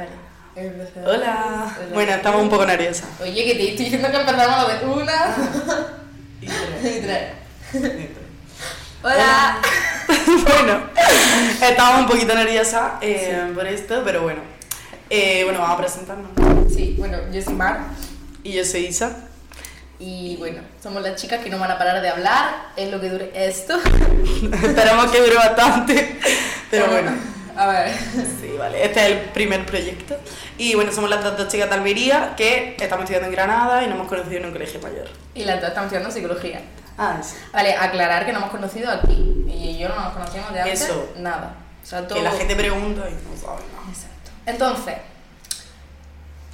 Vale. empezamos. Hola. Bueno, estamos un poco nerviosas. Oye, que te estoy diciendo que empezamos de una Y y tres. tres. Hola. bueno, estamos un poquito nerviosas eh, por esto, pero bueno. Eh, bueno, vamos a presentarnos. Sí, bueno, yo soy Mar. Y yo soy Isa. Y bueno, somos las chicas que no van a parar de hablar. Es lo que dure esto. Esperamos que dure bastante. Pero bueno. A ver. Sí, vale. Este es el primer proyecto. Y bueno, somos las dos chicas de Almería que estamos estudiando en Granada y nos hemos conocido en un colegio mayor. Y las dos estamos estudiando psicología. Ah, sí. Vale, aclarar que nos hemos conocido aquí. Y yo no nos conocíamos de antes. Eso. Nada. O sea, todo. Que la gente pregunta y no sabe nada. Exacto. Entonces,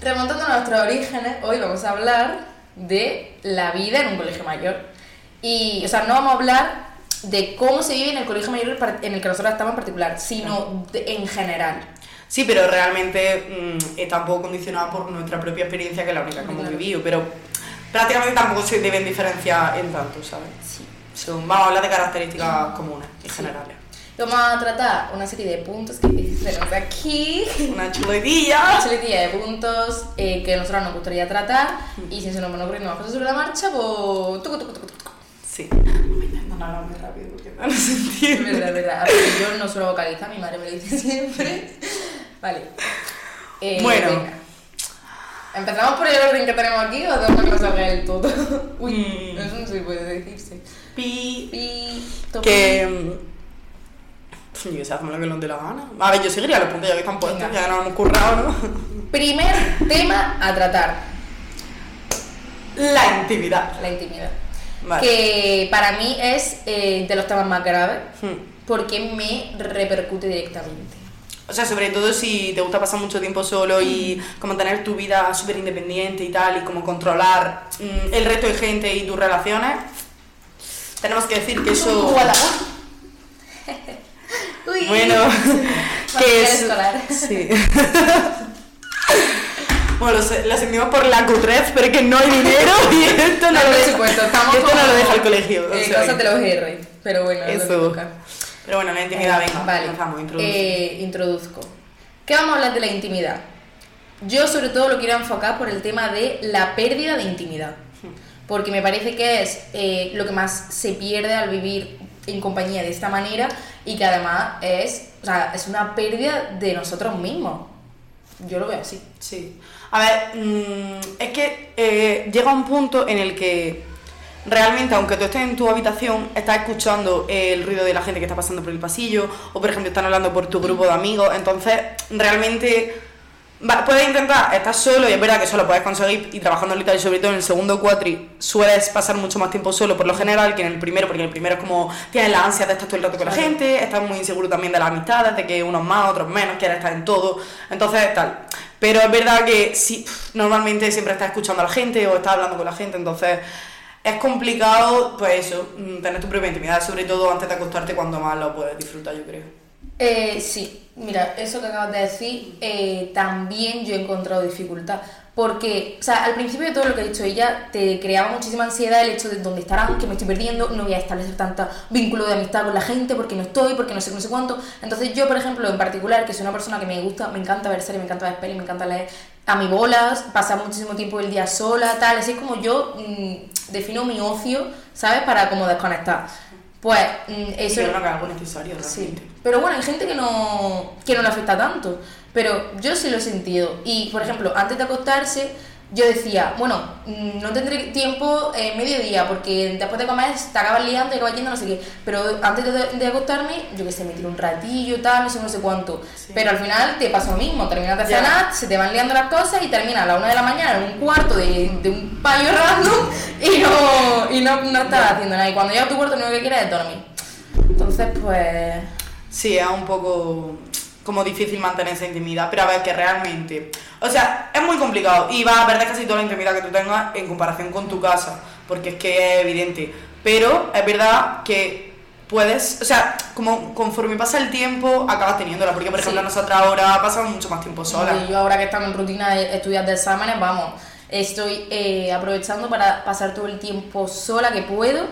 remontando a nuestros orígenes, hoy vamos a hablar de la vida en un colegio mayor. Y, o sea, no vamos a hablar de cómo se vive en el colegio mayor en el que nosotros estamos en particular, sino de- en general. Sí, pero realmente mm, está un poco condicionada por nuestra propia experiencia, que es la única que hemos vivido. Pero prácticamente tampoco se deben diferenciar en tanto, ¿sabes? Sí. Son, vamos a hablar de características comunes y Sí. generales. Vamos a tratar una serie de puntos que tenemos aquí. Una chuletilla. Una chuletilla de puntos eh, que a nosotros nos gustaría tratar. Y si se nos ocurriendo más cosas sobre la marcha, pues. Sí. Voy intentando hablar muy rápido porque no se Es entiende. verdad, es verdad. A ver, yo no suelo vocalizar, mi madre me lo dice siempre. Vale. Eh, Bueno. venga. ¿Empezamos por el orden que tenemos aquí o hacemos que salga el todo? Uy, Mm. eso no se puede decirse. Pi. Pi, topi. Que. mm, Yo sé, hacemos lo que nos dé la gana. A ver, yo seguiría los puntos ya que están puestos, Venga. ya nos hemos currado, ¿no? Primer tema a tratar: La intimidad. la intimidad. Vale. Que para mí es eh, de los temas más graves Hmm. porque me repercute directamente. O sea, sobre todo si te gusta pasar mucho tiempo solo y como tener tu vida súper independiente y tal, y como controlar mm, el resto de gente y tus relaciones, tenemos que decir que eso... Uy. Bueno, que es... Sí. bueno, lo, lo sentimos por la cutrez, pero es que no hay dinero y esto no, No, lo deja, supuesto, estamos esto no lo deja el colegio. o Eh, sea, de los R, pero bueno, Eso. Pero bueno, la intimidad, venga, Vale, empezamos, introduce. eh, introduzco. ¿Qué vamos a hablar de la intimidad? Yo sobre todo lo quiero enfocar por el tema de la pérdida de intimidad. Porque me parece que es eh, lo que más se pierde al vivir en compañía de esta manera y que además es, o sea, es una pérdida de nosotros mismos. Yo lo veo así. Sí. A ver, mm, es que eh, llega un punto en el que realmente, aunque tú estés en tu habitación, estás escuchando el ruido de la gente que está pasando por el pasillo, o por ejemplo, están hablando por tu grupo de amigos, entonces realmente va- puedes intentar estar solo, y es verdad que eso lo puedes conseguir, y trabajando ahorita, y sobre todo en el segundo cuatri, sueles pasar mucho más tiempo solo por lo general que en el primero, porque en el primero es como tienes la ansia de estar todo el rato con la gente, estás muy inseguro también de las amistades, de que unos más, otros menos, quieres estar en todo, entonces tal. Pero es verdad que sí, normalmente siempre estás escuchando a la gente o estás hablando con la gente, entonces es complicado, pues eso, mm, tener tu propia intimidad, sobre todo antes de acostarte cuando más lo puedes disfrutar, yo creo. Eh, sí, mira, eso que acabas de decir, eh, también yo he encontrado dificultad. Porque, o sea, al principio de todo lo que ha dicho ella, te creaba muchísima ansiedad el hecho de dónde estarán, que me estoy perdiendo, no voy a establecer tanto vínculo de amistad con la gente porque no estoy, porque no sé, no sé cuánto. Entonces, yo, por ejemplo, en particular, que soy una persona que me gusta, me encanta ver series, me encanta ver pelis, me encanta leer a mi bolas, pasar muchísimo tiempo el día sola, tal. Así es como yo mm, defino mi ocio, ¿sabes? Para como desconectar. Pues, mm, eso. Que algo necesario Sí, pero bueno, hay gente que no, que no le afecta tanto. Pero yo sí lo he sentido. Y, por ejemplo, antes de acostarse, yo decía, bueno, mm, no tendré tiempo en mediodía, porque después de comer te acabas liando y acabas yendo no sé qué. Pero antes de, de acostarme, yo que sé, me tiro un ratillo, tal, no sé, no sé cuánto. Sí. Pero al final te pasa lo mismo, terminas de cenar, se te van liando las cosas y terminas a la una de la mañana en un cuarto de, de un payo random y no, y no, no estás Ya. haciendo nada. Y cuando llegas a tu cuarto, lo único que quieres es dormir. Entonces, pues. Sí, es un poco como difícil mantener esa intimidad, pero a ver que realmente, o sea, es muy complicado y vas a perder casi toda la intimidad que tú tengas en comparación con tu casa, porque es que es evidente, pero es verdad que puedes, o sea, como conforme pasa el tiempo acabas teniéndola, porque por Sí. ejemplo nosotras ahora pasamos mucho más tiempo solas. Y yo ahora que estamos en rutina de estudiar de exámenes, vamos, estoy eh, aprovechando para pasar todo el tiempo sola que puedo,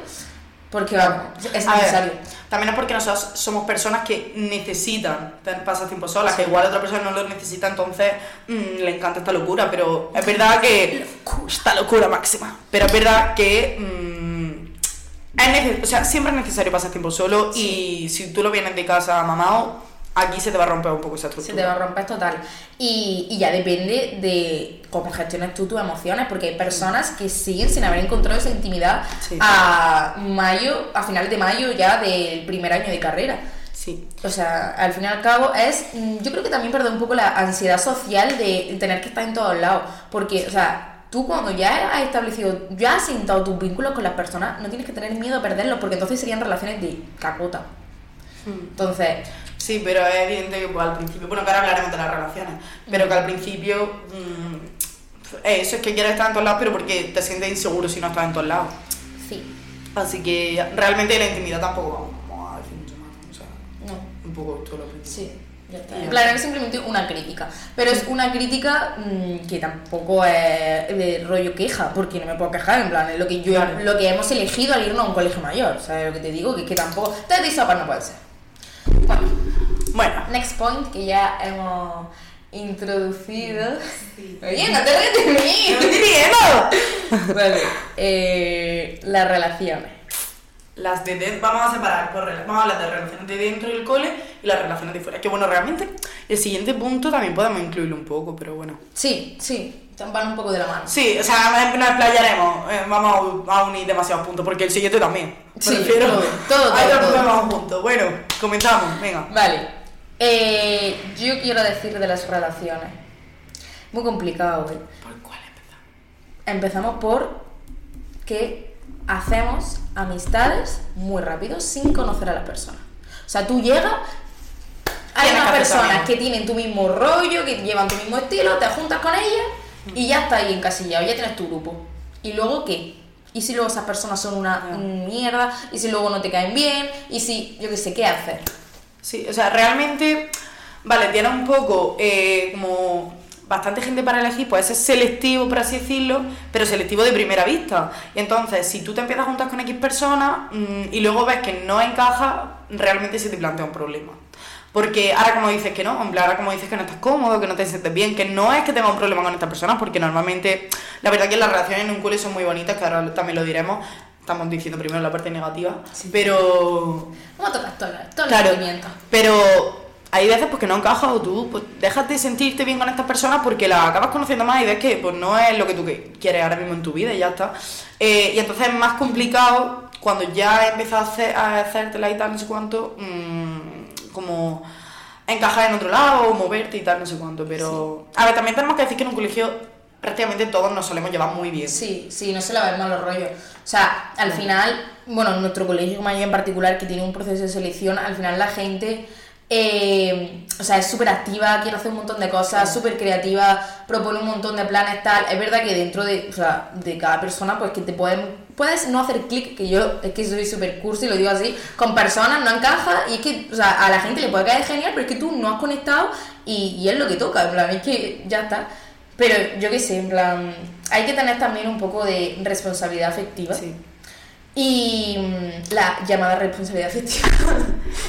Porque vamos, es A ver, necesario. también es porque nosotros somos personas que necesitan pasar tiempo solas, que igual otra persona no lo necesita, entonces mm, le encanta esta locura, pero es verdad que... Esta locura máxima. Pero es verdad que... mm, es o sea, siempre es necesario pasar tiempo solo y si tú lo vienes de casa mamado, aquí se te va a romper un poco esa Se estructura. te va a romper total. Y, y ya depende de cómo gestiones tú tus emociones, porque hay personas que siguen sin haber encontrado esa intimidad Sí. a mayo, a finales de mayo ya del primer año de carrera. Sí. O sea, al fin y al cabo es, mm, yo creo que también pierde un poco la ansiedad social de tener que estar en todos lados, porque, o sea, tú cuando ya has establecido, ya has sentado tus vínculos con las personas, no tienes que tener miedo a perderlos, porque entonces serían relaciones de cacota. Entonces, Sí, pero es evidente que pues, al principio, bueno, que ahora hablaremos de las relaciones, pero que al principio mm, eh, eso es que quieres estar en todos lados, pero porque te sientes inseguro si no estás en todos lados. sí, Así que realmente la intimidad tampoco vamos a decir mucho más, o sea, no. un poco esto lo principio. Sí, ya está. En plan, es simplemente una crítica. Pero es una crítica mm, que tampoco es de rollo queja, porque no me puedo quejar, en plan, es lo que yo Claro. lo que hemos elegido al irnos a un colegio mayor. ¿Sabes lo que te digo? Que, que tampoco. Te sopas no puede ser. Bueno, Bueno, next point que ya hemos introducido. Oye, no te ríes de mí. ¿qué me estoy riendo? vale. Eh, las relaciones. Las de dentro, vamos a separar, por vamos a hablar de relaciones de dentro del cole y las relaciones de fuera. Que bueno, realmente el siguiente punto también podemos incluirlo un poco, pero bueno. Sí, sí, van un poco de la mano. Sí, o sea, nos explayaremos, eh, vamos a unir demasiados puntos, porque el siguiente también. Sí, refiero- todo, todo, Ahí todo, lo todo. ponemos juntos. Bueno, comenzamos, venga. Vale. Eh, yo quiero decir de las relaciones. Muy complicado, güey. ¿Por cuál empezamos? Empezamos por que hacemos amistades muy rápido sin conocer a la persona. O sea, tú llegas, hay unas personas que tienen tu mismo rollo, que llevan tu mismo estilo, te juntas con ellas y ya está ahí encasillado, ya tienes tu grupo. ¿Y luego qué? ¿Y si luego esas personas son una Ya. mierda? ¿Y si luego no te caen bien? ¿Y si, yo qué sé, qué hacer? Sí, o sea, realmente, vale, tiene un poco eh, como bastante gente para elegir, puede ser selectivo, por así decirlo, pero selectivo de primera vista. Y entonces, si tú te empiezas a juntar con X personas mm, y luego ves que no encaja, realmente se te plantea un problema. Porque ahora como dices que no, hombre, ahora como dices que no estás cómodo, que no te sientes bien, que no es que tengas un problema con estas personas, porque normalmente, la verdad que las relaciones en un cole son muy bonitas, que ahora también lo diremos, estamos diciendo primero la parte negativa, pero ¿Cómo tocas todos los, todos los Claro, pero hay veces pues, que no encajas o tú pues, dejas de sentirte bien con estas personas porque las acabas conociendo más y ves que pues, no es lo que tú quieres ahora mismo en tu vida y ya está. Eh, y entonces es más complicado cuando ya empiezas a, hacer, a hacértela y tal, no sé cuánto, mm, como encajar en otro lado o moverte y tal, no sé cuánto. Pero, a ver, también tenemos que decir que en un colegio prácticamente todos nos solemos llevar muy bien. Sí, sí, no se le va a ver malos rollos. O sea, al final, bueno, en nuestro colegio en particular, que tiene un proceso de selección, al final la gente, eh, o sea, es súper activa, quiere hacer un montón de cosas, súper creativa, propone un montón de planes, tal. Es verdad que dentro de, o sea, de cada persona, pues que te pueden, puedes no hacer clic, que yo es que soy súper cursi, lo digo así, con personas no encaja y es que, o sea, a la gente le puede caer genial, pero es que tú no has conectado y, y es lo que toca, en plan, es que ya está. Pero yo qué sé, en plan, hay que tener también un poco de responsabilidad afectiva. Sí. Y mm, la llamada responsabilidad afectiva.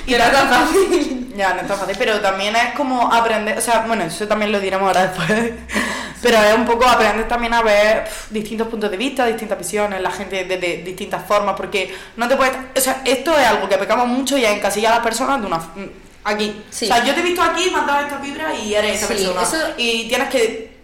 Y no es tan fácil. Ya, no es tan fácil, pero también es como aprender, o sea, bueno, eso también lo diremos ahora después, pero es un poco aprender también a ver distintos puntos de vista, distintas visiones, la gente de, de distintas formas, porque no te puedes, o sea, esto es algo que pecamos mucho y es encasillar a las personas de una, f- aquí, Sí. o sea, yo te he visto aquí, me has dado esta vibra y eres esa Sí, persona, eso- y tienes que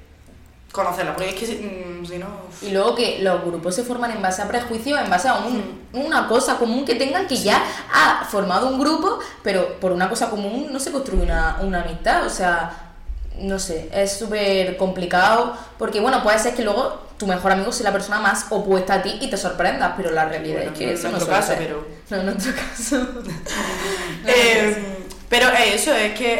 conocerla, porque es que si, mm, si no... Y luego que los grupos se forman en base a prejuicios, en base a un- una cosa común que tengan que ya ha formado un grupo, pero por una cosa común no se construye una, una amistad. O sea, no sé, es súper complicado porque, bueno, puede ser que luego tu mejor amigo sea la persona más opuesta a ti y te sorprendas, pero la realidad Bueno, es que no en eso no caso, pero- No, en nuestro caso. Eh, pero eso, es que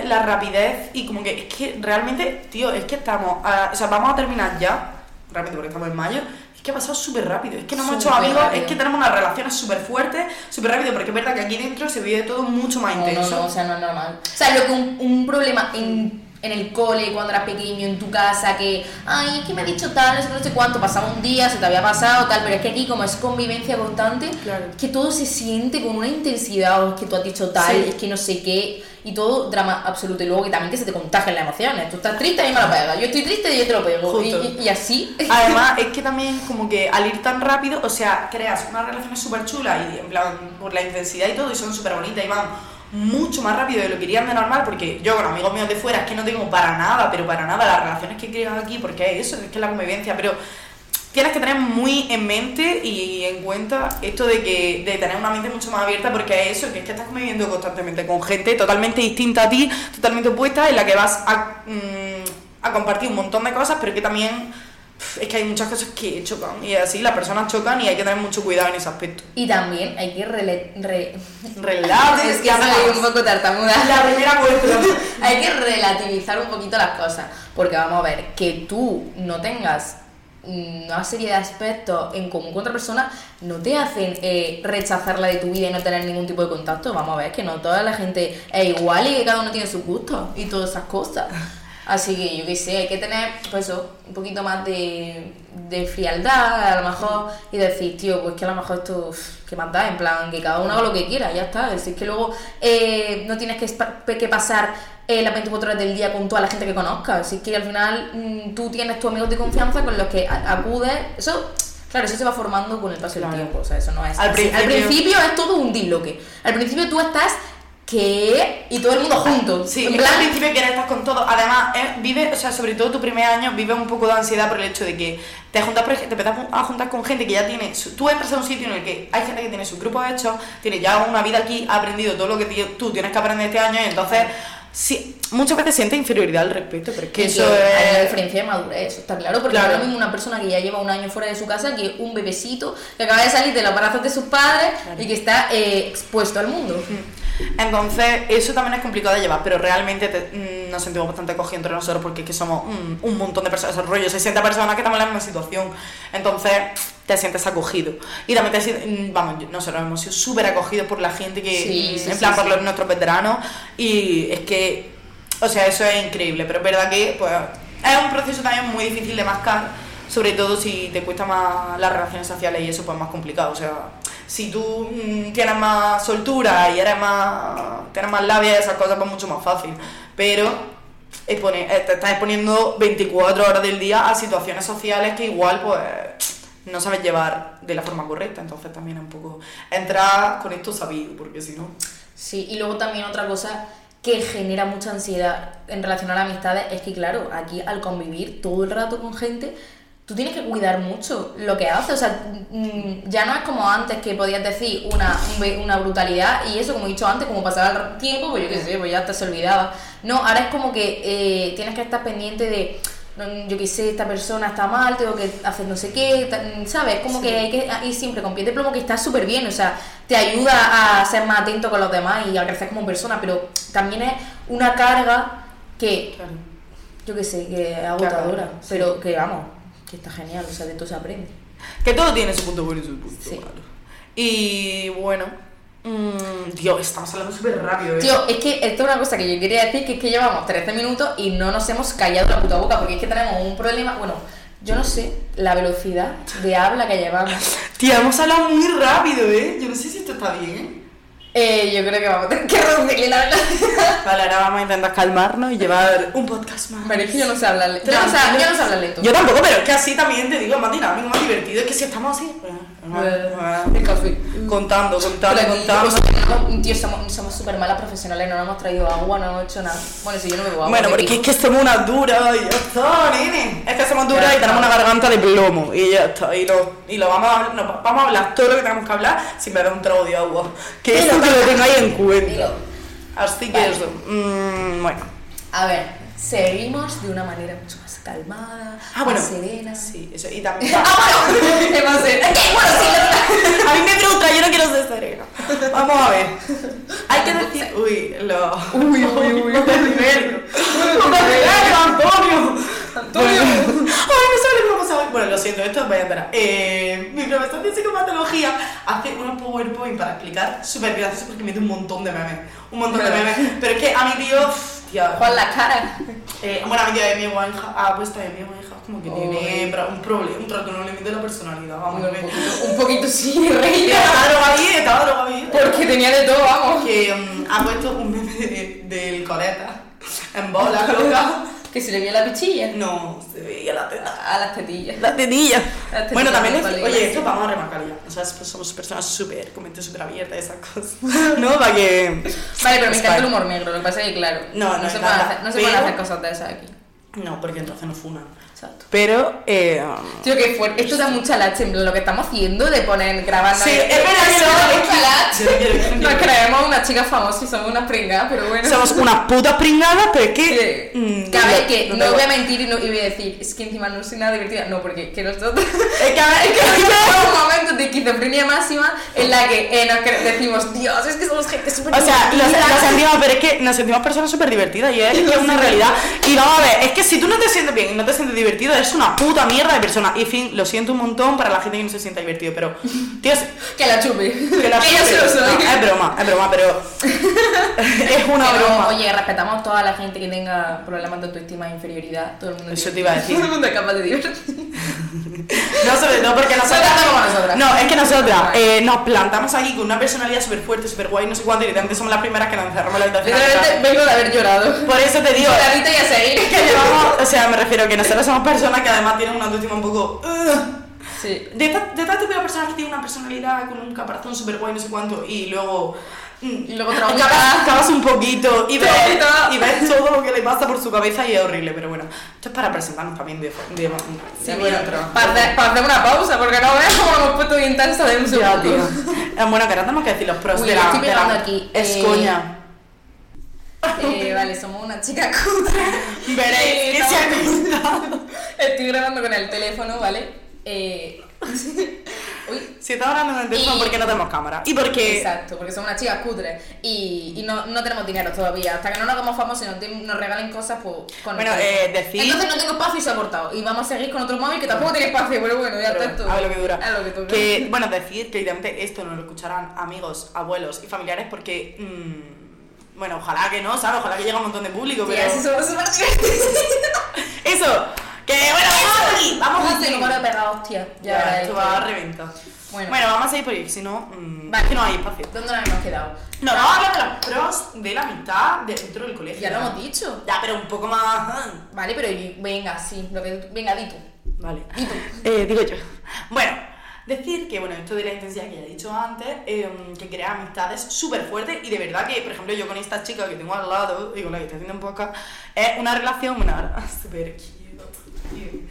es la rapidez y como que es que realmente, tío, es que estamos, a- o sea, vamos a terminar ya, realmente porque estamos en mayo, es que ha pasado súper rápido, es que no hemos hecho amigos, rápido. es que tenemos unas relaciones súper fuertes, súper rápido, porque es verdad que aquí dentro se vive todo mucho más No, no, intenso. no, o sea, no es normal. O sea, lo que un, un problema en en el cole, cuando eras pequeño, en tu casa, que, ay, es que me ha dicho tal, no sé, no sé cuánto, pasaba un día, se te había pasado, tal, pero es que aquí, como es convivencia constante, Claro. que todo se siente con una intensidad, o es que tú has dicho tal, Sí. es que no sé qué, y todo drama absoluto, y luego que también que se te contagian las emociones. Tú estás triste, a mí me lo pegas, yo estoy triste y yo te lo pego, y- y así. Además, es que también como que al ir tan rápido, o sea, creas unas relaciones súper chulas y en plan, por la intensidad y todo, y son súper bonitas y van mucho más rápido de lo que irían de normal, porque yo con amigos míos de fuera es que no tengo para nada, pero para nada las relaciones que creas aquí, porque es eso, es que es la convivencia, pero tienes que tener muy en mente y en cuenta esto de que tener una mente mucho más abierta porque es eso, que es que estás conviviendo constantemente con gente totalmente distinta a ti, totalmente opuesta, en la que vas a, mm, compartir un montón de cosas, pero que también es que hay muchas cosas que chocan y así las personas chocan y hay que tener mucho cuidado en ese aspecto. Y también hay que rele- re- Relax, es que soy un poco tartamuda. La primera. Hay que relativizar un poquito las cosas, porque vamos a ver, que tú no tengas una serie de aspectos en común con otra persona no te hacen eh, rechazarla de tu vida y no tener ningún tipo de contacto. Vamos a ver que no toda la gente es igual y que cada uno tiene sus gustos y todas esas cosas. Así que yo qué sé, hay que tener pues eso, un poquito más de, de frialdad a lo mejor y decir, tío, pues que a lo mejor esto, que más da, en plan, que cada uno haga lo que quiera, ya está. Es decir, que luego eh, no tienes que, que pasar eh, las 24 horas del día con toda la gente que conozcas. Así que al final mm, tú tienes tus amigos de confianza con los que acudes. Eso, claro, eso se va formando con el paso Claro. del tiempo. O sea, eso no es. Al así. Al principio- principio es todo un disloque. Al principio tú estás. ¿Qué? Y todo el mundo junto. Sí, en que al plan, principio quieres estar con todo. Además, eh, vive, o sea, sobre todo tu primer año, vive un poco de ansiedad por el hecho de que te juntas, por te empiezas a juntar con gente que ya tiene. su- tú entras a un sitio en el que hay gente que tiene su grupo hecho, tiene ya una vida aquí, ha aprendido todo lo que tú tienes que aprender este año, y entonces, sí, muchas veces siente inferioridad al respecto, pero es que Y eso que hay una es. diferencia de madurez, eso está claro, porque Claro. es lo mismo una persona que ya lleva un año fuera de su casa que un bebecito que acaba de salir de los brazos de sus padres Claro. y que está eh, expuesto al mundo. Entonces, eso también es complicado de llevar, pero realmente te- mm, nos sentimos bastante acogidos entre nosotros porque es que somos mm, un montón de personas, rollo, 60 personas que estamos en la misma situación. Entonces, te sientes acogido. Y también te sientes, mm, vamos, nosotros hemos sido súper acogidos por la gente que, Sí, sí, en sí, plan, por sí. los- nuestros veteranos. Y es que, o sea, eso es increíble, pero es verdad que, pues, es un proceso también muy difícil de mascar. Sobre todo si te cuesta más las relaciones sociales y eso pues más complicado. O sea, si tú mm, tienes más soltura y eres más. tienes más labia y esas cosas, pues mucho más fácil. Pero expone- eh, te estás exponiendo 24 horas del día a situaciones sociales que igual pues no sabes llevar de la forma correcta. Entonces también un poco. entrar con esto sabido, porque si no. Sí, y luego también otra cosa que genera mucha ansiedad en relación a las amistades es que, claro, aquí al convivir todo el rato con gente, tú tienes que cuidar mucho lo que haces. O sea, mm, ya no es como antes que podías decir una, una brutalidad y eso, como he dicho antes, como pasaba el tiempo, pues yo qué sé, pues ya te se olvidaba. No, ahora es como que eh, tienes que estar pendiente de. Yo qué sé, esta persona está mal, tengo que hacer no sé qué, ¿sabes? Como que hay que ir siempre con pie de plomo que está súper bien, o sea, te ayuda a ser más atento con los demás y a crecer como persona, pero también es una carga que, Claro. yo qué sé, que es agotadora, sí. pero que vamos, que está genial, o sea, de todo se aprende. Que todo tiene su punto bueno y su punto Sí. malo. Y bueno. Mm, Dios, estamos hablando súper rápido, ¿eh? Tío, es que esto es una cosa que yo quería decir, que es que llevamos 13 minutos y no nos hemos callado la puta boca, porque es que tenemos un problema, bueno, yo no sé la velocidad de habla que llevamos. Tía, hemos hablado muy rápido, ¿eh? Yo no sé si esto está bien. Eh, yo creo que vamos a tener que reducirle la velocidad. Vale, ahora vamos a intentar calmarnos y llevar un podcast más. Pero es que yo no sé hablar lento. Yo no sé, yo no sé hablar lento. Yo tampoco, pero es que así también te digo, más dinámico, más divertido. Es que si estamos así. Café. Contando, contando, aquí, contando. tío, somos somos súper malas profesionales, no nos hemos traído agua, no hemos hecho nada. Bueno, si yo no bebo agua. Bueno, ¿qué porque es que somos unas duras y ya está, nene. Es que somos duras y tenemos una garganta de plomo y ya está. Y lo, y lo vamos, a, hablar- no, vamos a hablar todo lo que tenemos que hablar sin beber un trago de agua. Que eso que lo tengáis en cuenta. Así que Vale. eso. mm, bueno. A ver, seguimos de una manera mucho más calmada, Ah, bueno. más serena. Sí, eso. Y también. Ah, bueno, es más serena. Bueno, sí, A mí me frustra, yo no quiero ser serena. Vamos a ver. Hay que decir. Uy, lo. Uy, uy, uy. Antonio. Antonio. Ay, me ha pasado. Bueno, lo siento, esto vaya a entrar. Eh, mi profesor de psicopatología hace unos PowerPoint para explicar súper graciosos porque mete un montón de memes. Un montón de memes. Pero es que a mi tío, Tía, Juan la cara. Eh, bueno, amiga de mi Winehouse, ah, pues de mi Winehouse como que tiene Uy. pro- un problema, un trastorno límite de la personalidad, vamos. Un poquito, un poquito sí, reina. Estaba drogadita, estaba drogadita. Porque tenía de todo, vamos. Que mm, ha puesto un meme de- del coleta en bola, loca. Que se le veía la pichilla. No, se veía la teta. A las tetillas. La tetilla. Las tetillas Bueno, también oye, esto vamos a remarcarlo ya. O sea, pues somos personas súper, con mente súper abierta y esas cosas. No, para que... Vale, pero me encanta el humor negro. Lo que pasa es que, claro, No, no, se, nada, pueden hacer, no se pueden hacer cosas de esas aquí. No, porque entonces no funan. Exacto. Pero, eh... Tío, que fuerte. Esto da mucha lache, en lo que estamos haciendo de poner, grabando. Sí, es verdad Nos creemos unas chicas famosas y somos unas pringadas, pero bueno. Somos unas putas pringadas, pero es que... Mm, a ver, no- que no no, voy a mentir y, no, y voy a decir, es que encima no soy nada divertida. No, porque que nosotros. Es que a ver, es que... Tenemos momentos de esquizofrenia máxima en la que eh, nos decimos, Dios, es que somos gente súper O sea, divertida". lo sentimos, pero es que nos sentimos personas súper divertidas y es, que es una realidad. Y vamos a ver, es que si tú no te sientes bien y no te sientes divertido, eres una puta mierda de persona. Y en fin, lo siento un montón para la gente que no se sienta divertido, pero, tío, es- Que la chupe. que la yo se lo soy. No, es broma, es broma, pero es una Pero, broma. Oye, respetamos a toda la gente que tenga problemas de autoestima e inferioridad. Todo el mundo Eso te iba a decir. Todo el mundo es capaz de divertirse. No, sobre todo porque nosotras. nosotras. No, es que nosotras eh, nos plantamos aquí con una personalidad súper fuerte, súper guay, no sé cuánto, y literalmente somos las primeras que nos encerramos en la habitación. a Literalmente vengo de haber llorado. Por eso te digo. Y a seguir. que llevamos, o sea, me refiero que nosotros somos personas que además tienen una autoestima un poco. "Ugh". Sí. de estas de estas típicas personas que tienen una personalidad con un caparazón súper guay, no sé cuánto, y luego. mm, Y luego acabas, acabas un poquito y ves, y ves todo lo que le pasa por su cabeza y es horrible, pero bueno, esto es para presentarnos también de, de, de Sí, de bueno, otro. para hacer, para hacer una pausa, porque no veas cómo hemos puesto intensa de un Ya, segundo. tío. Eh, Bueno, que ahora tenemos que decir los pros Uy, de la, estoy de la pegando aquí. Es Eh, coña. Eh, vale, somos una chica cutre. Veréis Eh, que se ha. Estoy grabando con el teléfono, ¿vale? Eh... Uy, Si estás hablando con el teléfono Y- porque no tenemos cámara. Y porque. Exacto, porque somos unas chicas cutres y, y no, no tenemos dinero todavía. Hasta que no nos hagamos famosos y nos, regalen cosas, pues con Bueno, eh, decir- Entonces no tengo espacio y se ha cortado. Y vamos a seguir con otro móvil que tampoco tiene espacio, pero bueno, ya está a lo que dura. A lo que. Que, bueno, decir que evidentemente esto no lo escucharán amigos, abuelos y familiares porque. mm, bueno, ojalá que no, ¿sabes? Ojalá que llegue un montón de público, pero. súper divertidos. Eso, que bueno, vamos aquí, vamos cara de pegado, hostia. Ya, Ya, esto va a reventar. Bueno. Bueno, vamos a ir por ahí, si no, mm, Vale. que no hay espacio. ¿Dónde nos hemos quedado? No, no, habla de las pros de la mitad de- dentro del colegio. Ya lo hemos dicho. Ya, pero un poco más. ah. Vale, pero venga, sí. Lo que, venga, di tú. Vale. Di tú. Eh, digo yo. Bueno, decir que, bueno, esto de la intensidad que ya he dicho antes, eh, que crea amistades súper fuertes y de verdad que, por ejemplo, yo con esta chica que tengo al lado y con la que estoy haciendo un podcast, es una relación, una súper cute.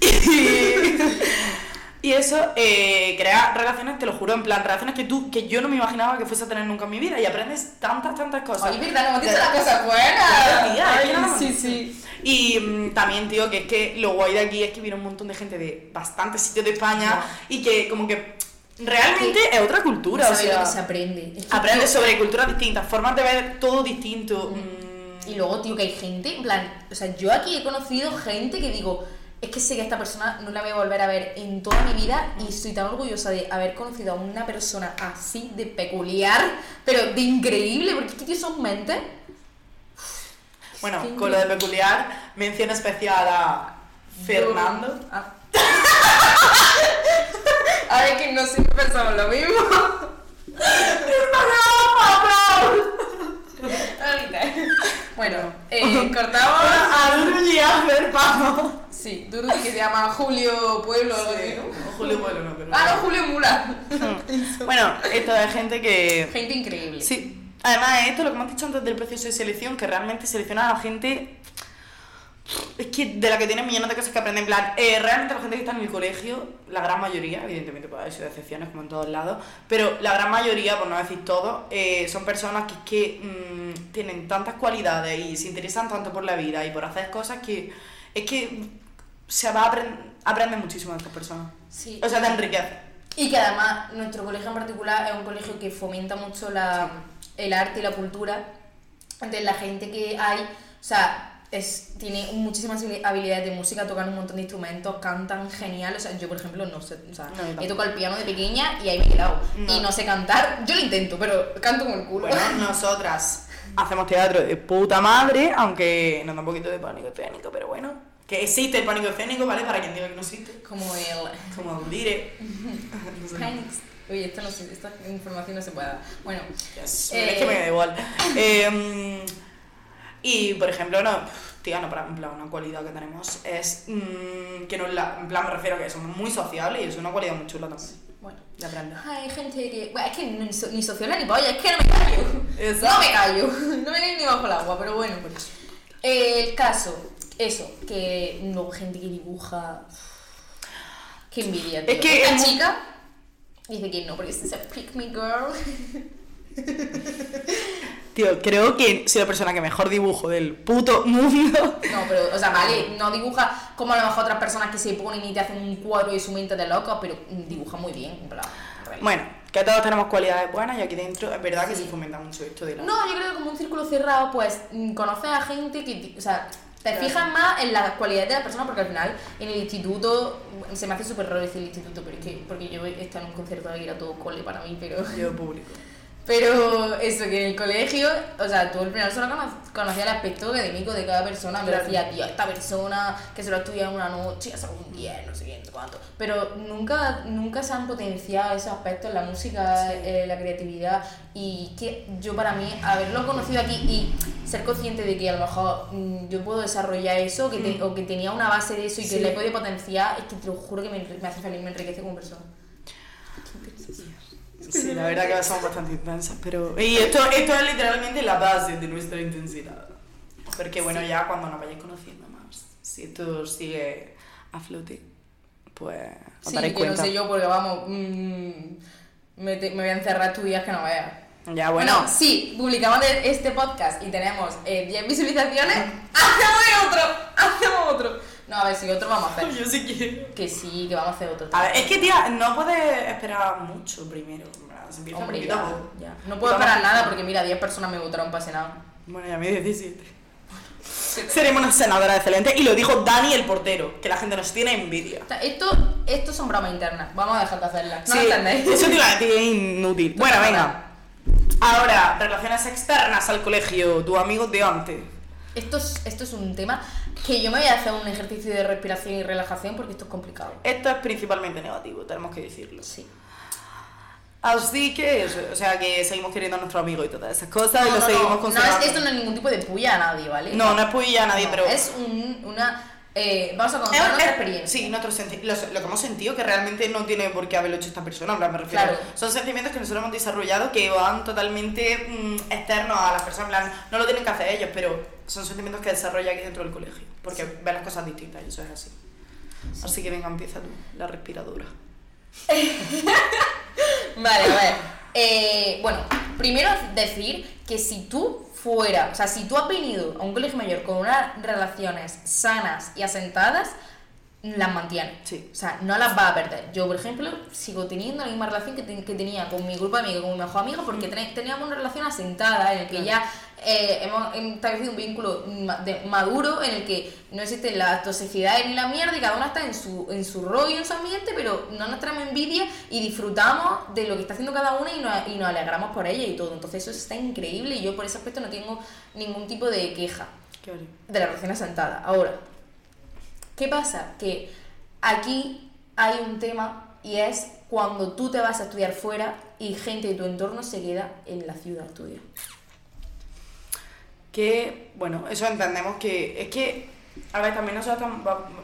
Y eso eh, crea relaciones, te lo juro, en plan, relaciones que tú, que yo no me imaginaba que fuese a tener nunca en mi vida y aprendes tantas, tantas cosas. Oye, verdad, no De- las cosas buenas. tía, no Ay, sí, sí. Y mm, también, tío, que es que lo guay de aquí es que viene un montón de gente de bastantes sitios de España y que como que realmente es otra cultura, No o sabes lo sea, que se aprende. Es que, aprendes tío, sobre culturas distintas, formas de ver todo distinto. mm, Y luego, tío, que hay gente, en plan, o sea, yo aquí he conocido gente que digo, es que sé que esta persona no la voy a volver a ver en toda mi vida y estoy tan orgullosa de haber conocido a una persona así de peculiar, pero de increíble, porque es que tío, son mentes. Bueno, con lo de peculiar, mención especial a Fernando. Ah. a ver, que no siempre pensamos lo mismo. Bueno, eh, cortamos. a Duru y a Fer Pavo. Sí, Duro que se llama Julio Pueblo o algo así, ¿no? Julio Pueblo, no, pero. Ah, no, Julio Mula. Bueno, esto es gente que. Gente increíble. Sí. Además, esto lo que hemos dicho antes del proceso de selección, que realmente selecciona a la gente. Es que de la que tiene millones de cosas que aprender. En plan, eh, realmente la gente que está en el colegio, la gran mayoría, evidentemente puede haber sido excepciones como en todos lados, pero la gran mayoría, por no decir todo, eh, son personas que, que mm, tienen tantas cualidades y se interesan tanto por la vida y por hacer cosas que es que se va a aprender, aprende muchísimo de estas personas. Sí. O sea, te enriquece. Y que además nuestro colegio en particular es un colegio que fomenta mucho la, el arte y la cultura. Entonces la gente que hay, o sea, es, tiene muchísimas habilidades de música, tocan un montón de instrumentos, cantan genial. O sea, yo por ejemplo no sé, o sea, No, he tocado el piano de pequeña y ahí me he quedado. No. Y no sé cantar, yo lo intento, pero canto con el culo. Bueno, nosotras Hacemos teatro de puta madre, aunque nos da un poquito de pánico escénico, pero bueno. Que existe el pánico escénico, ¿vale? Para quien diga que no existe. Como el... Como el dire. Oye, esto no esta información no se puede dar. Bueno, Yes. Eh. Es que me da igual. Eh, y, por ejemplo, no, tía, no, para, en plan, una cualidad que tenemos es mm, que no la, en plan me refiero a que somos muy sociables y es una cualidad muy chula también. bueno. De aprender. Hay gente que. Bueno, es que ni, so- ni sociola ni polla, es que no me callo. Exacto. No me callo. No me callo ni bajo el agua, pero bueno, por eso. El caso, eso, que no, gente que dibuja. Qué envidia. Tío. Es que mu- chica dice que no, porque es a pick me girl. Tío, creo que soy la persona que mejor dibujo del puto mundo. No, pero, o sea, vale, no dibuja como a lo mejor otras personas que se ponen y te hacen un cuadro y su mente de loca, pero dibuja muy bien, en plan. Bueno, que todos tenemos cualidades buenas y aquí dentro es verdad que Sí. se fomenta mucho esto de la... No, yo creo que como un círculo cerrado, pues mm, conoces a gente que, o sea, te Claro. fijas más en las cualidades de la persona porque al final en el instituto, se me hace súper raro decir instituto, pero es que, porque yo he estado en un concierto de que era todo cole para mí, pero, Yo público. Pero eso, que en el colegio, o sea, tú al final solo cono- conocías el aspecto académico de cada persona, me Claro. decía, tío, esta persona que se lo en una noche, ha sacado un 10, no sé qué, no cuánto, pero nunca, nunca se han potenciado esos aspectos la música, Sí. eh, la creatividad y que yo para mí haberlo conocido aquí y ser consciente de que a lo mejor mm, yo puedo desarrollar eso que te- Mm. o que tenía una base de eso y que Sí. le he podido potenciar es que te lo juro que me, me hace feliz me enriquece como persona Sí, la verdad que somos bastante intensas, pero... Y esto, esto es literalmente la base de nuestra intensidad. Porque bueno, ya cuando nos vayáis conociendo más, si esto sigue a flote, pues os sí daréis que no cuenta. sé yo porque vamos mm, me, te- me voy a encerrar tu días que no veas Ya, bueno, si publicamos de- este podcast y tenemos eh, 10 visualizaciones hacemos otro hacemos otro no a ver si otro vamos a hacer yo sí quiero. que sí que vamos a hacer otro A ver, es que tía, no puedes esperar mucho primero. Se empieza Hombre, ya. No puedo esperar nada porque mira, 10 personas me votaron para Senado. Bueno, ya me 17. Seremos una senadora excelente. Y lo dijo Dani el portero, que la gente nos tiene envidia. O sea, Esto, esto son bromas internas. Vamos a dejar de hacerlas. ¿No Sí, entendéis? Eso te iba a decir, es inútil. Bueno, venga. Ahora, relaciones externas al colegio, tus amigos de antes. Esto es, esto es un tema que yo me voy a hacer un ejercicio de respiración y relajación porque esto es complicado. Esto es principalmente negativo, tenemos que decirlo. Sí. Así que, o sea, que seguimos queriendo a nuestro amigo y todas esas cosas y No, lo no, seguimos no, no, conservando. es, esto no es ningún tipo de puya a nadie, ¿vale? No, no es puya a nadie, No, pero... Es un, una... eh, vamos a contar nuestra es- experiencia. Sí, nuestro lo, lo que hemos sentido que realmente no tiene por qué haberlo hecho esta persona, en plan, me refiero. Claro. Son sentimientos que nosotros hemos desarrollado que van totalmente mm, externos a las personas, en plan, no lo tienen que hacer ellos, pero son sentimientos que desarrolla aquí dentro del colegio, porque ven las cosas distintas y eso es así. Así que venga, empieza tú, la respiradora. Vale, a ver. Eh, bueno, primero decir que si tú fuera, o sea, si tú has venido a un colegio mayor con unas relaciones sanas y asentadas, las mantienes. Sí. O sea, no las vas a perder. Yo, por ejemplo, sigo teniendo la misma relación que, te- que tenía con mi grupo de amigos, con mi mejor amigo, porque ten- teníamos una relación asentada en el que Mm. Claro. ya eh, hemos establecido un vínculo maduro en el que no existen las toxicidades ni la mierda y cada uno está en su, en su rollo, en su ambiente, pero no nos tenemos envidia y disfrutamos de lo que está haciendo cada una y nos, y nos alegramos por ella y todo. Entonces eso está increíble y yo por ese aspecto no tengo ningún tipo de queja Claro. de la relación asentada. Ahora, ¿qué pasa? Que aquí hay un tema y es cuando tú te vas a estudiar fuera y gente de tu entorno se queda en la ciudad a estudiar. Que, bueno, eso entendemos que. Es que, a ver, también nosotros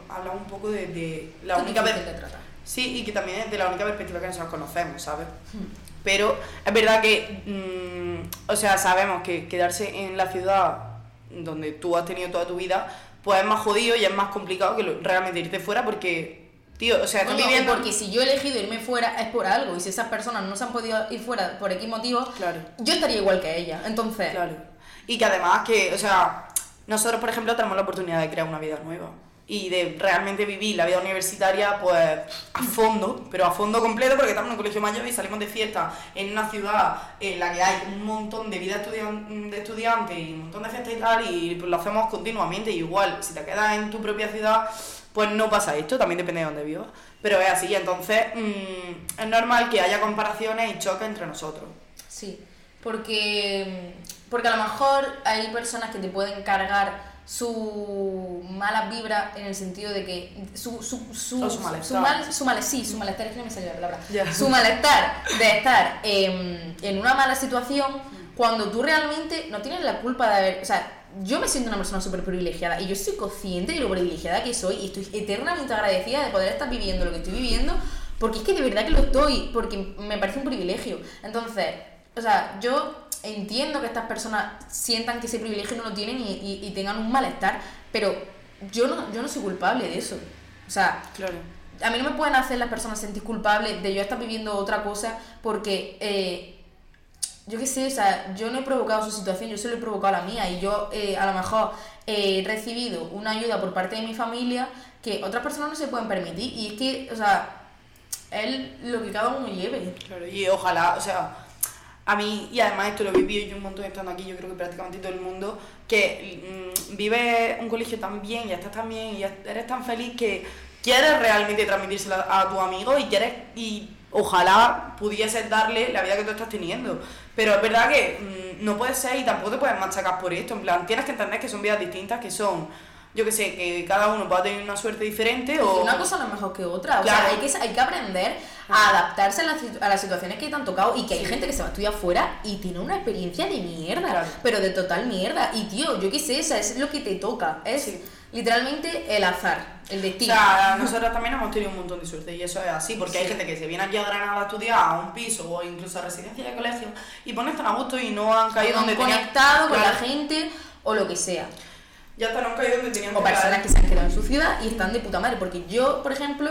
hablamos un poco de, de la única tratar. Sí, y que también es de la única perspectiva que nosotros conocemos, ¿sabes? Hmm. Pero es verdad que, mm, o sea, sabemos que quedarse en la ciudad donde tú has tenido toda tu vida, pues es más jodido y es más complicado que lo- realmente irte fuera porque, tío, o sea, Coño, viviendo... porque si yo he elegido irme fuera es por algo y si esas personas no se han podido ir fuera por X motivos, Claro. yo estaría igual que ella. Entonces, Claro. Y que además que, o sea, nosotros, por ejemplo, tenemos la oportunidad de crear una vida nueva y de realmente vivir la vida universitaria, pues, a fondo, pero a fondo completo, porque estamos en un colegio mayor y salimos de fiesta en una ciudad en la que hay un montón de vida estudian- de estudiantes y un montón de fiestas y tal, y pues, lo hacemos continuamente. Y igual, si te quedas en tu propia ciudad, pues no pasa esto, también depende de dónde vivas. Pero es así, entonces mm, es normal que haya comparaciones y choques entre nosotros. sí. Porque, porque a lo mejor hay personas que te pueden cargar su mala vibra en el sentido de que su, su, su, malestar. mal- su male- sí, su malestar es que no me salió la palabra. Su malestar de estar em, en una mala situación cuando tú realmente no tienes la culpa de haber o sea yo me siento una persona súper privilegiada y yo soy consciente de lo privilegiada que soy y estoy eternamente agradecida de poder estar viviendo lo que estoy viviendo porque es que de verdad que lo estoy porque me parece un privilegio. Entonces o sea yo entiendo que estas personas sientan que ese privilegio no lo tienen y, y- y tengan un malestar pero yo no yo no soy culpable de eso o sea Claro. a mí no me pueden hacer las personas sentir culpables de yo estar viviendo otra cosa porque eh, yo qué sé, o sea, yo no he provocado su situación, yo solo he provocado la mía y yo eh, a lo mejor he recibido una ayuda por parte de mi familia que otras personas no se pueden permitir y es que, o sea, es lo que cada uno lleve. Claro, y ojalá, o sea, a mí, y además esto lo he vivido yo un montón estando aquí, yo creo que prácticamente todo el mundo, que mm, vive un colegio tan bien y estás tan bien y eres tan feliz que quieres realmente transmitírselo a tu amigo y quieres, y ojalá pudieses darle la vida que tú estás teniendo. Pero es verdad que mm, no puede ser y tampoco te puedes machacar por esto, en plan, tienes que entender que son vidas distintas, que son, yo que sé, que cada uno va a tener una suerte diferente o... una cosa no es mejor que otra, o Claro. sea, hay que, hay que aprender a adaptarse a las, a las situaciones que te han tocado y que hay gente que se va a estudiar fuera y tiene una experiencia de mierda, Claro. pero de total mierda. Y tío, yo qué sé, o sea, es lo que te toca, es Sí. literalmente el azar, el O destino. sea, nosotros también hemos tenido un montón de suerte y eso es así, porque hay Sí. gente que se viene aquí a Granada a estudiar a un piso o incluso a residencia de colegio y ponen tan a gusto y no han caído no han donde tenían conectado con Claro, la gente o lo que sea. Ya hasta no han caído donde tenían O que personas caer. que se han quedado en su ciudad y están de puta madre. Porque yo, por ejemplo,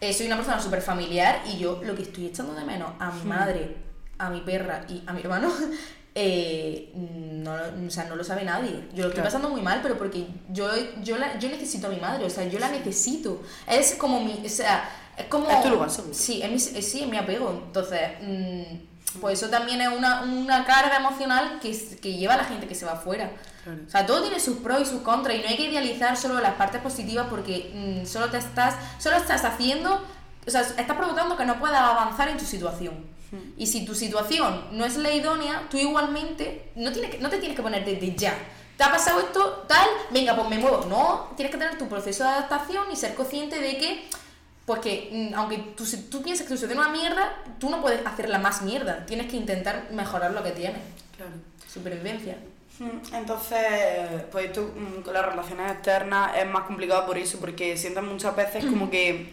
eh, soy una persona súper familiar y yo lo que estoy echando de menos a mi madre, a mi perra y a mi hermano, eh, no, o sea, no lo sabe nadie. Yo lo estoy Claro. pasando muy mal, pero porque yo, yo, la, yo necesito a mi madre, o sea, yo la necesito. Es como mi. O sea, es como. Es tu lugar seguro. Sí, es mi, sí, es mi apego. Entonces. mm, pues eso también es una, una carga emocional que, que lleva a la gente que se va afuera. Claro. O sea, todo tiene sus pros y sus contras y no hay que idealizar solo las partes positivas porque mm, solo te estás, solo estás haciendo, o sea, estás provocando que no puedas avanzar en tu situación. Y si tu situación no es la idónea, tú igualmente no, tienes que, no te tienes que poner desde ya. ¿Te ha pasado esto tal? Venga, pues me muevo. No, tienes que tener tu proceso de adaptación y ser consciente de que, pues que, mm, aunque tú, si tú piensas que es una mierda, tú no puedes hacerla más mierda. Tienes que intentar mejorar lo que tienes. Claro. Supervivencia. Mm, Entonces, pues esto mm, con las relaciones externas es más complicado por eso, porque sientas muchas veces como que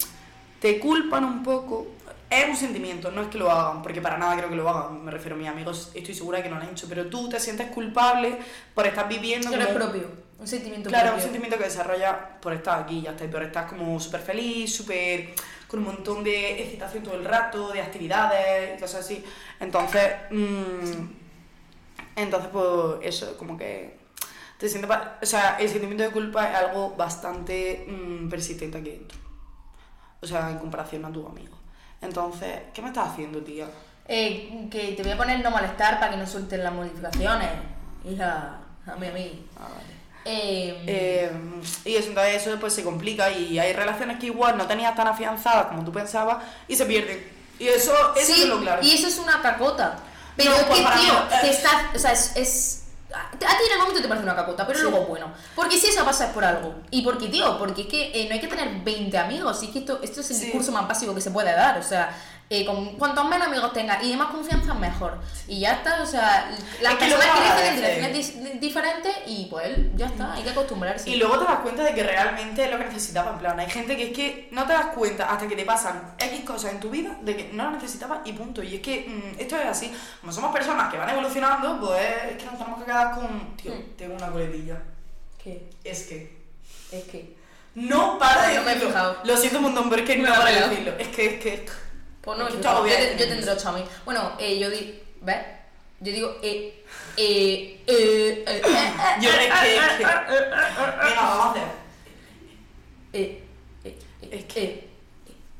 te culpan un poco. Es un sentimiento, no es que lo hagan, porque para nada creo que lo hagan. Me refiero a mis amigos, estoy segura que no lo han hecho, pero tú te sientes culpable por estar viviendo Pero es propio, un sentimiento Claro, un propio. sentimiento que desarrolla por estar aquí, ya está, y por estar como súper feliz, súper con un montón de excitación todo el rato, de actividades y cosas así. Entonces, mm, entonces pues eso, como que te sientes, o sea, el sentimiento de culpa es algo bastante mm, persistente aquí dentro. O sea, en comparación a tu amigo. Entonces, ¿qué me estás haciendo, tía? Eh, que te voy a poner no molestar para que no suelten las modificaciones. Hija, a mí, a mí. Ah, vale. Eh, Eh, y eso, entonces eso después se complica y hay relaciones que igual no tenías tan afianzadas como tú pensabas y se pierden. Y eso, eso sí, es lo claro. y eso es una cacota. Pero No, es pues que, para tío, eh. que estás, o sea, es, es- A ti en el momento te parece una cacota, pero Sí. luego bueno. Porque si eso pasa es por algo. Y porque, tío, porque es que eh, no hay que tener 20 amigos. Y es que esto, esto es el Sí. discurso más básico que se puede dar. O sea, eh, con, cuantos menos amigos tengas y más confianza, mejor. Y ya está, o sea, las Es que personas crecen en direcciones diferentes y pues ya está, hay que acostumbrarse. Y luego te das cuenta de que realmente es lo que necesitabas. En plan, hay gente que es que no te das cuenta hasta que te pasan X cosas en tu vida de que no las necesitabas y punto. Y es que mm, esto es así. Como somos personas que van evolucionando, pues es que nos tenemos que quedar con. Tío, Mm. tengo una coletilla. ¿Qué? Es que. Es que. No para de No me he. Lo siento un montón, pero es que no ha para de decirlo. Es que, es que. Pues no, yo, yo, yo tendré ocho a mí. Bueno, eh, yo digo. ¿Ves? Yo digo. Eh, eh, eh, eh, Yo es que. Venga, vamos a hacer. eh, eh, eh, Es que- eh,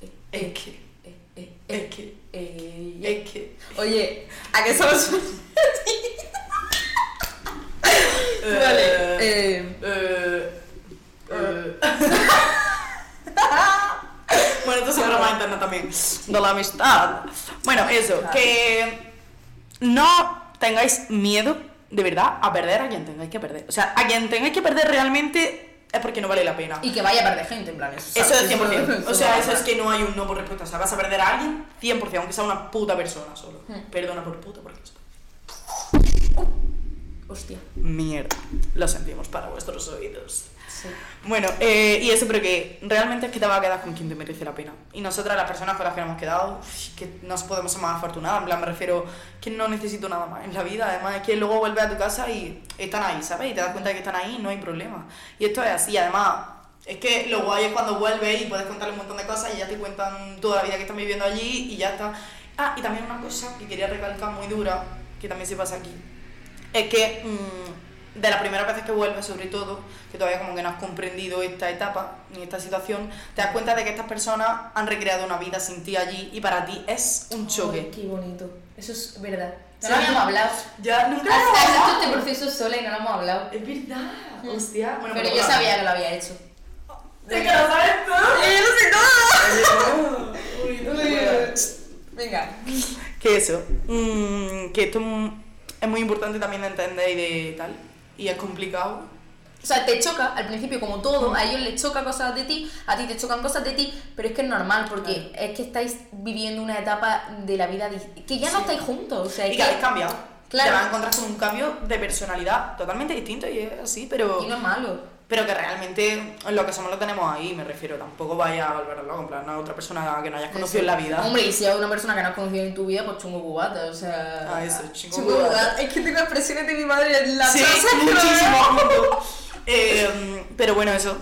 eh, Es eh, que. eh, eh, Es eh, que. eh, Es que. Oye, ¿a qué somos? Eh, Vale. Eh, Eh, eh. Bueno, esto es una broma interna también. De la amistad. Bueno, eso, que no tengáis miedo, de verdad, a perder a quien tengáis que perder. O sea, a quien tengáis que perder realmente es porque no vale la pena. Y que vaya a perder gente, en plan, eso. Eso ¿sabes? es 100%. O Eso sea, eso es que no hay un no por respuesta. O sea, vas a perder a alguien 100%, aunque sea una puta persona solo. Hmm. Perdona por puta, porque es Hostia. mierda. Lo sentimos para vuestros oídos. Sí. Bueno, eh, y eso, pero que realmente es que te vas a quedar con quien te merece la pena. Y nosotras, las personas con las que nos hemos quedado, que nos podemos ser más afortunadas. En plan, me refiero que no necesito nada más en la vida. Además, es que luego vuelves a tu casa y están ahí, ¿sabes? Y te das cuenta de que están ahí y no hay problema. Y esto es así, además. Es que lo guay es cuando vuelves y puedes contarle un montón de cosas y ya te cuentan toda la vida que están viviendo allí y ya está. Ah, y también una cosa que quería recalcar muy dura, que también se pasa aquí, es que mm, de las primeras veces que vuelves, sobre todo, que todavía como que no has comprendido esta etapa ni esta situación, te das cuenta de que estas personas han recreado una vida sin ti allí y para ti es un Ay, choque. qué bonito. Eso es verdad. No Sí. lo habíamos hablado. Ya, nunca Has lo has hecho hemos este proceso sola y no lo hemos hablado. Es verdad, hostia. Bueno, Pero yo sabía que lo había hecho. ¿De que lo sabes todo? ¡Yo lo sé Uy, no todo! te. Venga. Que eso, mm, que esto mm, es muy importante también de entender y de tal, y es complicado. O sea, te choca al principio como todo, a ellos les choca cosas de ti, a ti te chocan cosas de ti, pero es que es normal porque es que estáis viviendo una etapa de la vida que ya no Sí. estáis juntos, o sea, Y que habéis cambiado. Claro. Te vas a encontrar con un cambio de personalidad totalmente distinto y es así, pero, y no es malo. Pero que realmente lo que somos lo tenemos ahí, me refiero. Tampoco vaya a volver en plan, no otra persona que no hayas conocido en la vida. Hombre, y si hay una persona que no has conocido en tu vida, pues chungo cubata, o sea. Ah, eso, chungo chungo cubata. cubata. Es que tengo expresiones de mi madre en la Sí, muchísimo. Eh, pero bueno, eso.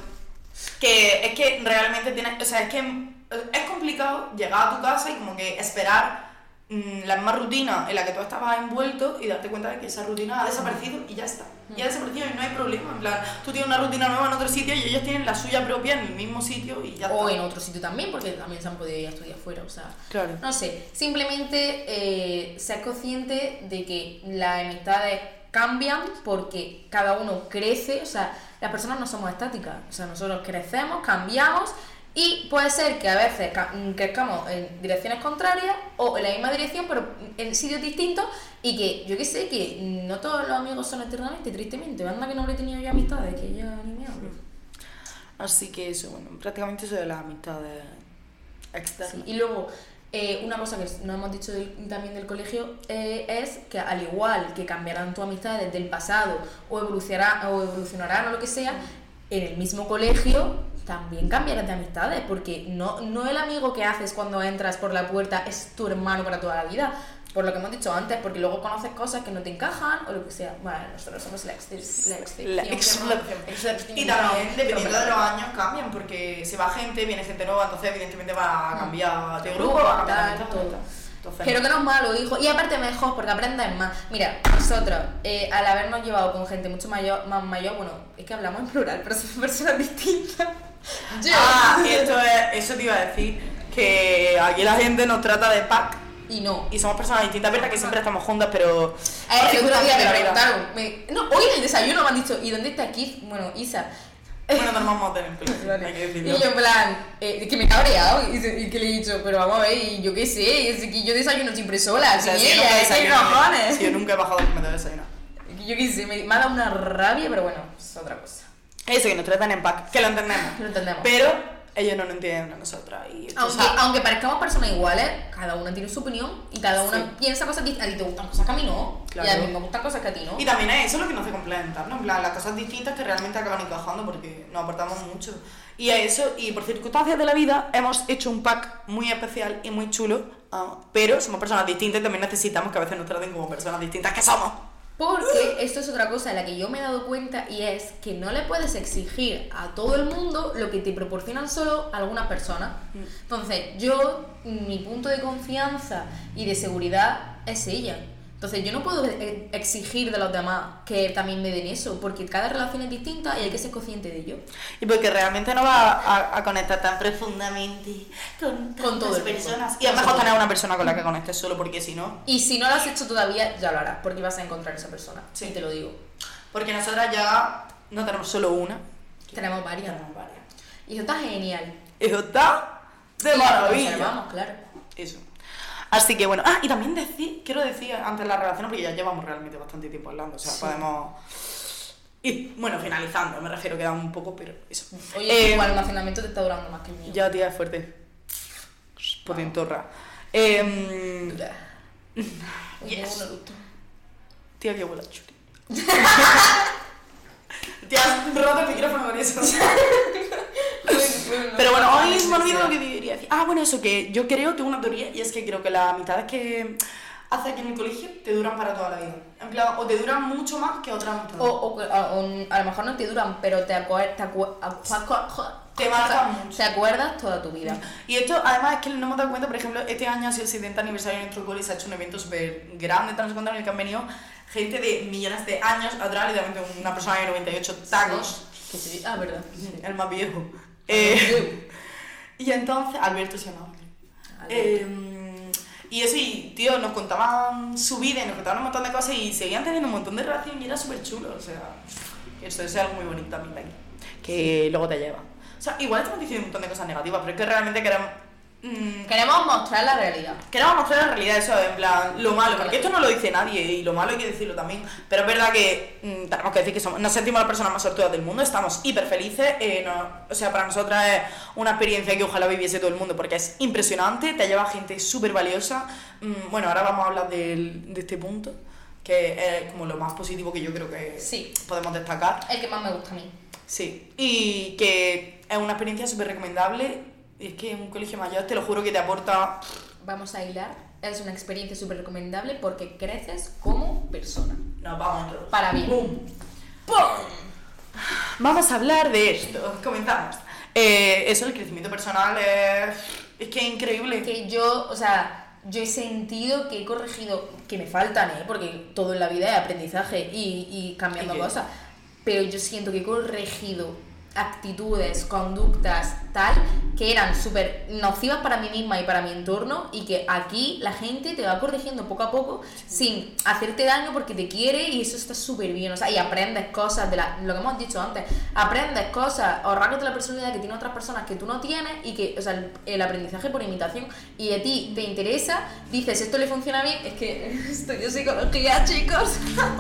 Que es que realmente tienes. O sea, es que es complicado llegar a tu casa y como que esperar la misma rutina en la que tú estabas envuelto y darte cuenta de que esa rutina ha desaparecido y ya está. Y ha desaparecido y no hay problema. En plan, tú tienes una rutina nueva en otro sitio y ellos tienen la suya propia en el mismo sitio y ya O está. en otro sitio también, porque también se han podido ir a estudiar fuera, o sea. Claro. No sé, simplemente eh, ser consciente de que las amistades cambian porque cada uno crece, o sea, las personas no somos estáticas, o sea, nosotros crecemos, cambiamos y puede ser que a veces mm, crezcamos en direcciones contrarias o en la misma dirección, pero en sitios distintos y que yo que sé, que no todos los amigos son eternamente, tristemente, anda que no habré tenido yo amistades, que ya ni me hablo. Así que eso, bueno, prácticamente eso de las amistades externas. Sí, Y luego, eh, una cosa que no hemos dicho del- también del colegio eh, es que al igual que cambiarán tus amistades del pasado o, evolucionará, o evolucionarán o lo que sea, en el mismo colegio también cambiarás de amistades, porque no, no el amigo que haces cuando entras por la puerta es tu hermano para toda la vida. Por lo que hemos dicho antes, porque luego conoces cosas que no te encajan o lo que sea. Bueno, nosotros somos la, ex- la excepción. La. Y también, dependiendo de los años, cambian, porque se va gente, viene gente nueva, entonces evidentemente va a cambiar de grupo, va a cambiar tal, todo. Entonces, Pero que no es malo, hijo. Y aparte mejor, porque aprendes más. Mira, nosotros, eh, al habernos llevado con gente mucho mayor, más mayor, bueno, es que hablamos en plural, pero son personas distintas. Yo. Ah, esto es, eso te iba a decir, que aquí la gente nos trata de pack Y no. y somos personas distintas, verdad que siempre estamos juntas, pero... A ver, el otro día me de preguntaron. me- no, hoy en el desayuno me han dicho, ¿y dónde está Keith? Bueno, Isa. Bueno, no nos vamos a tener en plan, hay que Y yo en plan, eh, que me he cabreado y, que le he dicho, pero vamos a ver, y yo qué sé, es que yo desayuno siempre sola, O sea, si ella, ¿qué desayuno, cojones? si yo nunca he bajado al comedor de desayunar. Yo qué sé, me, me ha dado una rabia, pero bueno, es otra cosa. Eso, que nos tratan en pack, que lo entendemos. Lo entendemos. Pero ellos no nos entienden a nosotras. Y Aunque, o sea, aunque parezcamos personas iguales, cada una tiene su opinión y cada una Sí. piensa cosas distintas. A ti te gustan cosas que a mí no, Claro. y a mí me gustan cosas que a ti no. Y también es eso lo que nos hace complementar, ¿no? En plan, las cosas distintas que realmente acaban encajando porque nos aportamos mucho. Y a eso, y por circunstancias de la vida, hemos hecho un pack muy especial y muy chulo, ah, pero somos personas distintas y también necesitamos que a veces nos traten como personas distintas que somos. Porque esto es otra cosa en la que yo me he dado cuenta y es que no le puedes exigir a todo el mundo lo que te proporcionan solo algunas personas. Mm. Entonces, yo, mi punto de confianza y de seguridad es ella. Entonces, yo no puedo eh, exigir de los demás que también me den eso, porque cada relación es distinta y hay que ser consciente de ello. Y porque realmente no va a, a conectar tan profundamente con, Con el mundo. personas. Y es mejor tener una persona con la que conectes solo porque si no... Y si no lo has hecho todavía, ya lo harás, porque vas a encontrar esa persona. Sí. Sí, te lo digo. Porque nosotras ya no tenemos solo una, Tenemos varias. tenemos varias. Y eso está genial. Eso está de Y la maravilla. conservamos, claro. Eso. Así que bueno, ah, y también decir, quiero decir antes de la relación, porque ya llevamos realmente bastante tiempo hablando, o sea, Sí. podemos ir, bueno, finalizando, me refiero, queda un poco, pero eso. Oye, Eh, igual el almacenamiento te está durando más que el mío. Ya, tía, es fuerte. Potentorra. Em, Oye, yes. un eructo. tía, que huele churi. Tía, has roto el micrófono con eso. Pero bueno, hoy me olvido lo que quería decir. Ah, bueno, eso que yo creo, tengo una teoría y es que creo que las amistades que haces aquí en el colegio te duran para toda la vida. En plan, o te duran mucho más que otras amistades. O, o- a, o- a lo mejor no te duran, pero te, acuer- te, acu- Te marcan mucho. Te acuerdas toda tu vida. Y esto, además, es que no hemos dado cuenta, por ejemplo, este año ha sido el 70 aniversario de nuestro cole y se ha hecho un evento súper grande, no cuánto, en el que han venido gente de millones de años atrás, literalmente una persona de 98 tacos, Que sí. Ah, verdad. el más viejo. Eh, y entonces, Alberto se llamaba. Eh, y eso, y tío, nos contaban su vida y nos contaban un montón de cosas y seguían teniendo un montón de relación y era súper chulo, o sea, eso es algo muy bonito también de aquí, que luego te lleva. O sea, igual estamos diciendo un montón de cosas negativas, pero es que realmente queremos... mm, Queremos mostrar la realidad. Queremos mostrar la realidad, eso, en plan, lo malo, porque esto no lo dice nadie y lo malo hay que decirlo también, pero es verdad que mm, tenemos que decir que somos, nos sentimos las personas más sortudas del mundo, estamos hiper felices, eh, no- o sea, para nosotras es una experiencia que ojalá viviese todo el mundo porque es impresionante, te lleva gente súper valiosa, Mm, bueno, ahora vamos a hablar del- de este punto, que es como lo más positivo que yo creo que Sí. podemos destacar. El que más me gusta a mí. Sí, y que es una experiencia súper recomendable, es que un colegio mayor te lo juro que te aporta Vamos a hilar. Es una experiencia súper recomendable porque creces como persona. Nos vamos. Para bien. ¡Bum! ¡Pum! Vamos a hablar de esto. Comenzamos. Eh, eso, el crecimiento personal es, es que es increíble. Que yo, o sea, yo he sentido que he corregido, que me faltan, ¿eh? Porque todo en la vida es aprendizaje y, y cambiando cosas. Pero yo siento que he corregido actitudes, conductas, tal, que eran súper nocivas para mí misma y para mi entorno y que aquí la gente te va corrigiendo poco a poco sin hacerte daño porque te quiere y eso está súper bien, o sea, y aprendes cosas de la, lo que hemos dicho antes, aprendes cosas, ahorrándote la personalidad que tienen otras personas que tú no tienes y que, o sea, el, el aprendizaje por imitación y a ti te interesa, dices, esto le funciona bien, es que estudio psicología, chicos.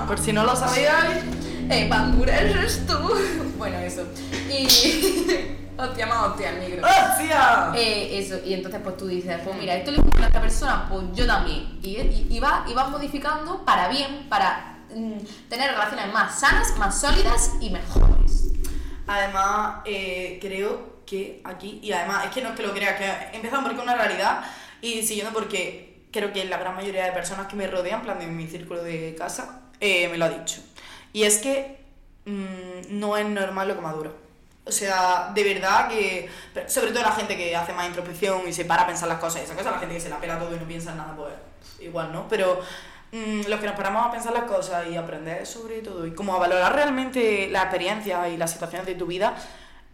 Por si no lo sabíais. Eh, Pandura eres tú. Bueno, eso. Y. hostia, más hostia el micro. ¡Hostia! Eh, eso, y entonces pues tú dices, pues mira, esto le funciona a esta persona, pues yo también. Y, y, y vas y vas modificando para bien, para mm, tener relaciones más sanas, más sólidas y mejores. Además, eh, creo que aquí, y además es que no es que lo crea, que empezamos porque es una realidad y siguiendo porque creo que la gran mayoría de personas que me rodean, en plan de mi círculo de casa, eh, me lo ha dicho. Y es que mm, no es normal lo que madura. O sea, de verdad que, sobre todo la gente que hace más introspección y se para a pensar las cosas, y esa cosa, la gente que se la pela todo y no piensa en nada, pues igual, ¿no? Pero mm, los que nos paramos a pensar las cosas y aprender sobre todo y como a valorar realmente la experiencia y las situaciones de tu vida,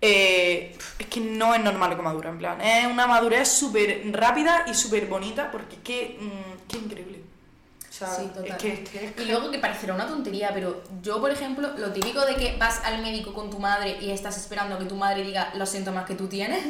eh, es que no es normal lo que madura, en plan, es una madurez súper rápida y súper bonita porque es que, mm, qué increíble. Sea, Sí, total. es que, es que- es que- Y luego que parecerá una tontería, pero yo, por ejemplo, lo típico de que vas al médico con tu madre y estás esperando a que tu madre diga los síntomas que tú tienes,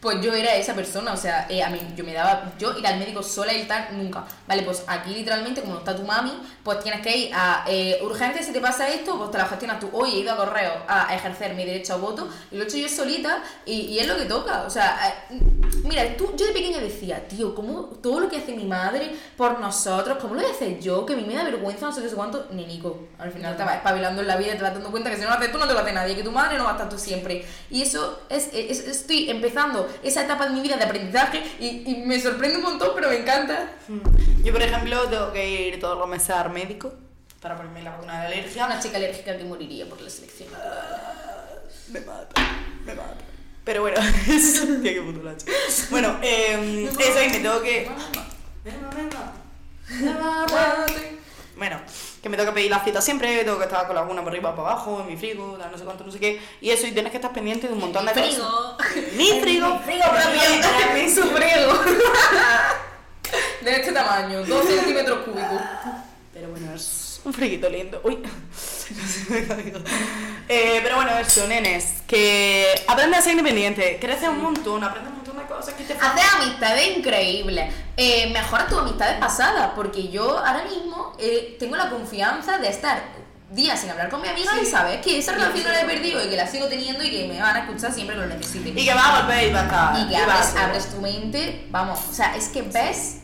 pues yo era esa persona, o sea, eh, a mí yo me daba, yo ir al médico sola y tal, nunca. Vale, pues aquí literalmente, como no está tu mami, pues tienes que ir a eh, urgente, si te pasa esto, pues te la gestionas tú. Hoy he ido a correo a ejercer mi derecho a voto y lo he hecho yo solita y, y es lo que toca. O sea, eh, mira, tú, yo de pequeña decía, tío, ¿cómo todo lo que hace mi madre por nosotros, cómo lo voy a hacer yo? Que a mí me da vergüenza, no sé qué, sé cuánto, ni Nico. Al final te vas espabilando en la vida y te vas dando cuenta que si no lo haces tú, no te lo hace nadie, que tu madre no va a estar tú siempre. Y eso es, es- estoy empezando esa etapa de mi vida de aprendizaje y, y me sorprende un montón, pero me encanta. Mm. Yo, por ejemplo, tengo que ir todos los meses al médico para ponerme la vacuna de alergia. Una chica alérgica que moriría por la selección. Me mata, me mata. Pero bueno, Tía, qué puto lacho. Bueno, eh, eso y me tengo que. Bueno, que me tengo que pedir la cita siempre, tengo que estar con la vacuna por arriba, para abajo, en mi frigo, tal, no sé cuánto, no sé qué. Y eso, y tienes que estar pendiente de un montón de cosas. frigo. Mi frigo. Mi frigo propio. Mi su frigo. De este tamaño, 2 centímetros cúbicos. Es un friguito lindo. Uy. eh, pero bueno, eso, nenes. Que aprende a ser independiente. Crece un montón, aprende un montón de cosas que te Hacer amistades increíbles. eh, mejora tus amistades pasadas, porque yo ahora mismo eh, tengo la confianza de estar días sin hablar con mi amiga Sí. y saber que esa relación no la he perdido y que la sigo teniendo y que me van a escuchar siempre que lo necesite. Y que va a volver y va a estar. Y que abres, abres tu mente, vamos, o sea, es que ves,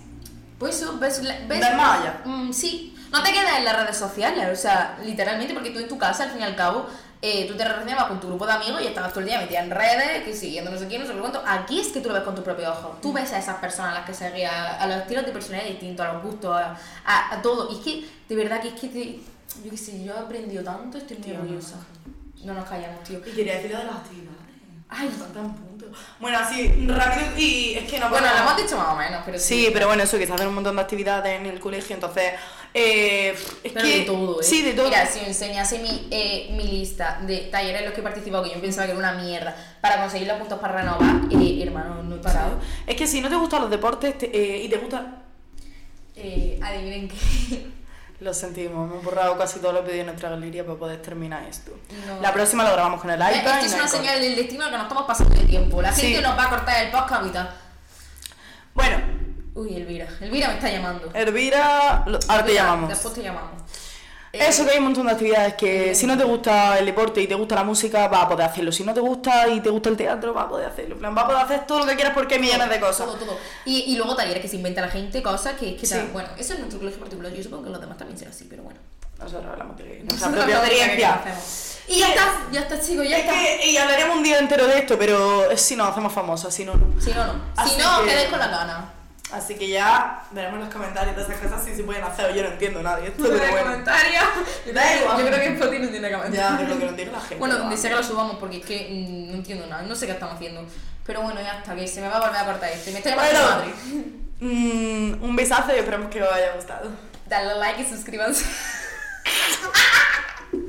pues eso, ves, la- ves, Ves más allá. Mm, sí, no te quedas en las redes sociales, o sea, literalmente, porque tú en tu casa, al fin y al cabo, eh, tú te relacionabas con tu grupo de amigos y estabas todo el día metida en redes, que siguiendo no sé quién, no sé cuánto. Aquí es que tú lo ves con tus propios ojos. Tú ves a esas personas a las que seguías, a, los estilos de personalidad distintos, a los gustos, a, a- a todo. Y es que, de verdad, que es que te, yo qué sé, yo he aprendido tanto, estoy muy Tío, orgullosa. No nos callamos, tío. Y quería decir lo de las actividades. Ay. faltan puntos. Bueno, así, rápido y es que no Bueno, lo hemos dicho más o menos, pero Sí, pero bueno, eso, que se hacen un montón de actividades en el colegio, entonces. Eh, es Pero que. de todo, ¿eh? Sí, de todo. Mira, si os enseñase mi, eh, mi lista de talleres en los que he participado, que yo pensaba que era una mierda, para conseguir los puntos para renovar, eh, hermano, no he parado. Es que si no te gustan los deportes te- eh, y te gusta. Eh, adivinen qué. Lo sentimos, hemos borrado casi todos los vídeos de nuestra galería para poder terminar esto. No. La próxima lo grabamos con el iPad. Esto es no una señal del destino que nos estamos pasando de tiempo. La Sí. gente nos va a cortar el podcast ahorita. Bueno, Uy, Elvira. Elvira me está llamando. Elvira, ahora te llamamos. Después te llamamos. Eh, Eso que hay un montón de actividades que si no te gusta el deporte y te gusta la música, vas a poder hacerlo. Si no te gusta y te gusta el teatro, vas a poder hacerlo. En plan, vas a poder hacer todo lo que quieras porque hay millones de cosas. Todo, todo. Y, y luego talleres que se inventa la gente, cosas que, que Sí. Bueno, eso es nuestro colegio particular. Yo supongo que los demás también será así, pero bueno. Nosotros hablamos de nuestra propia no experiencia. Y ya está, ya está, chicos, ya Es está. que y hablaremos un día entero de esto, pero es si nos hacemos famosas, si no, no. Si no, no. Así si no, que- quedéis con la gana. Así que ya veremos en los comentarios de esas cosas si se pueden hacer o yo no entiendo nada de esto, pero bueno. comentarios. Yo, Da creo- igual. yo creo que Spotify no tiene comentarios. Ya, pero lo que no entiende la gente. Bueno, donde sea que lo subamos, porque es que mm, no entiendo nada, no sé qué estamos haciendo. Pero bueno, ya está, que se me va a volver a cortar este. Me está llamando Bueno. madre. Mm, un besazo y esperamos que os haya gustado. Dale like y suscríbanse.